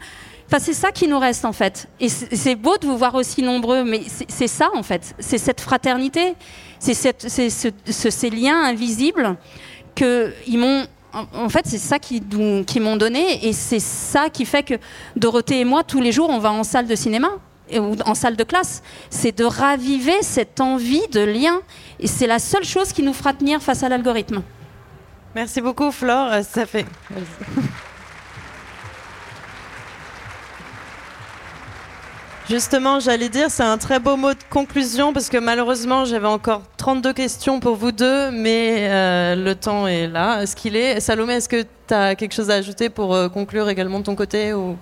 Enfin, c'est ça qui nous reste en fait. Et c'est beau de vous voir aussi nombreux, mais c'est ça en fait. C'est cette fraternité, c'est ces liens invisibles qu'ils m'ont en fait, c'est ça qui, qui m'ont donné et c'est ça qui fait que Dorothée et moi, tous les jours, on va en salle de cinéma ou en salle de classe. C'est de raviver cette envie de lien et c'est la seule chose qui nous fera tenir face à l'algorithme. Merci beaucoup, Flore. Ça fait. (laughs) Justement, j'allais dire, c'est un très beau mot de conclusion parce que malheureusement, j'avais encore 32 questions pour vous deux, mais euh, le temps est là, ce qu'il est. Salomé, est-ce que tu as quelque chose à ajouter pour euh, conclure également de ton côté ou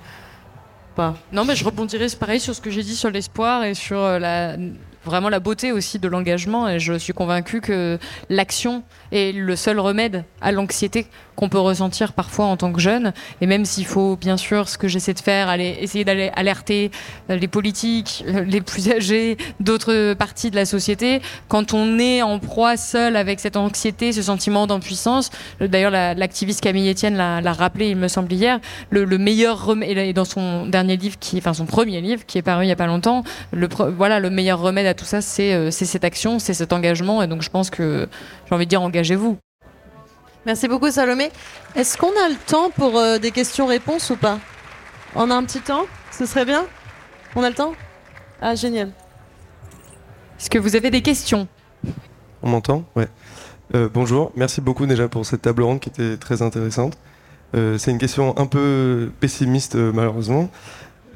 pas? Non, mais je rebondirai pareil sur ce que j'ai dit sur l'espoir et sur euh, la vraiment la beauté aussi de l'engagement et je suis convaincue que l'action est le seul remède à l'anxiété qu'on peut ressentir parfois en tant que jeune et même s'il faut bien sûr ce que j'essaie de faire aller essayer d'aller alerter euh, les politiques euh, les plus âgés d'autres parties de la société quand on est en proie seul avec cette anxiété ce sentiment d'impuissance d'ailleurs l'activiste Camille Etienne l'a rappelé il me semble hier le, meilleur remède et dans son dernier livre qui enfin son premier livre qui est paru il y a pas longtemps voilà le meilleur remède tout ça, euh, c'est cette action, c'est cet engagement. Et donc, je pense que j'ai envie de dire, engagez-vous. Merci beaucoup, Salomé. Est-ce qu'on a le temps pour euh, des questions-réponses ou pas? On a un petit temps? Ce serait bien? On a le temps? Ah, génial. Est-ce que vous avez des questions? On m'entend? Ouais. Euh, bonjour, merci beaucoup déjà pour cette table ronde qui était très intéressante. c'est une question un peu pessimiste malheureusement.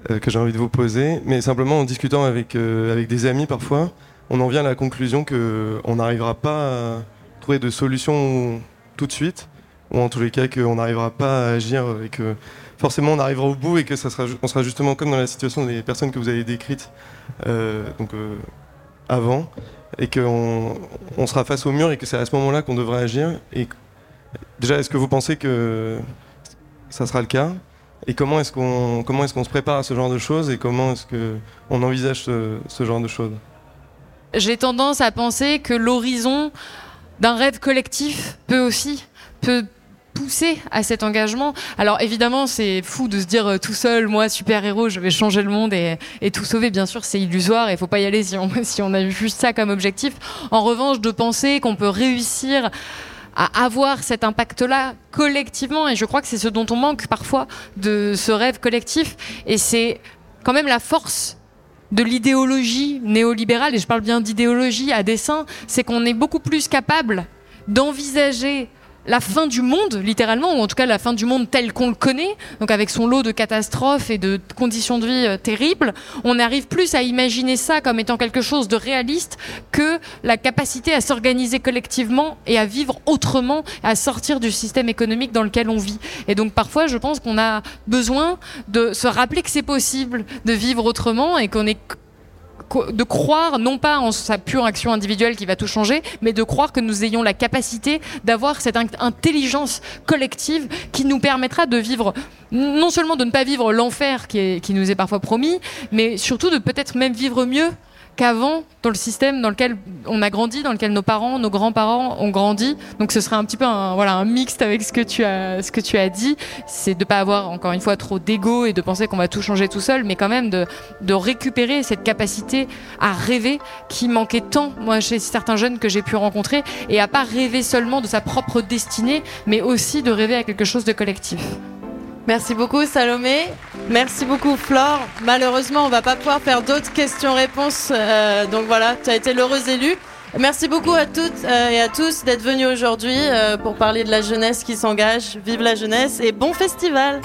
que j'ai envie de vous poser. Mais simplement en discutant avec, avec des amis parfois, on en vient à la conclusion qu'on n'arrivera pas à trouver de solution tout de suite, ou en tous les cas qu'on n'arrivera pas à agir et que forcément on arrivera au bout et que ça sera, on sera justement comme dans la situation des personnes que vous avez décrites donc, avant, et qu'on on sera face au mur et que c'est à ce moment-là qu'on devrait agir. Et déjà, est-ce que vous pensez que ça sera le cas? Et comment est-ce qu'on est-ce se prépare à ce genre de choses et comment est-ce qu'on envisage ce, ce genre de choses? J'ai tendance à penser que l'horizon d'un rêve collectif peut aussi peut pousser à cet engagement. Alors évidemment, c'est fou de se dire euh, tout seul, moi, super-héros, je vais changer le monde et, tout sauver. Bien sûr, c'est illusoire et faut pas y aller si on, (laughs) si on a juste ça comme objectif. En revanche, de penser qu'on peut réussir à avoir cet impact-là collectivement, et je crois que c'est ce dont on manque parfois de ce rêve collectif, et c'est quand même la force de l'idéologie néolibérale, et je parle bien d'idéologie à dessein, c'est qu'on est beaucoup plus capable d'envisager la fin du monde, littéralement, ou en tout cas la fin du monde tel qu'on le connaît, donc avec son lot de catastrophes et de conditions de vie euh, terribles, on arrive plus à imaginer ça comme étant quelque chose de réaliste que la capacité à s'organiser collectivement et à vivre autrement, à sortir du système économique dans lequel on vit. Et donc parfois, je pense qu'on a besoin de se rappeler que c'est possible de vivre autrement et qu'on est de croire, non pas en sa pure action individuelle qui va tout changer, mais de croire que nous ayons la capacité d'avoir cette intelligence collective qui nous permettra de vivre, non seulement de ne pas vivre l'enfer qui, qui nous est parfois promis, mais surtout de peut-être même vivre mieux qu'avant dans le système dans lequel on a grandi, dans lequel nos parents, nos grands-parents ont grandi. Donc ce serait un petit peu un, voilà, un mixte avec ce que tu as, ce que tu as dit. C'est de ne pas avoir, encore une fois, trop d'ego et de penser qu'on va tout changer tout seul, mais quand même de, de récupérer cette capacité à rêver qui manquait tant, moi, chez certains jeunes que j'ai pu rencontrer, et à pas rêver seulement de sa propre destinée, mais aussi de rêver à quelque chose de collectif. Merci beaucoup Salomé. Merci beaucoup Flore. Malheureusement, on va pas pouvoir faire d'autres questions-réponses. Euh, donc voilà, tu as été l'heureuse élue. Merci beaucoup à toutes euh, et à tous d'être venus aujourd'hui euh, pour parler de la jeunesse qui s'engage. Vive la jeunesse et bon festival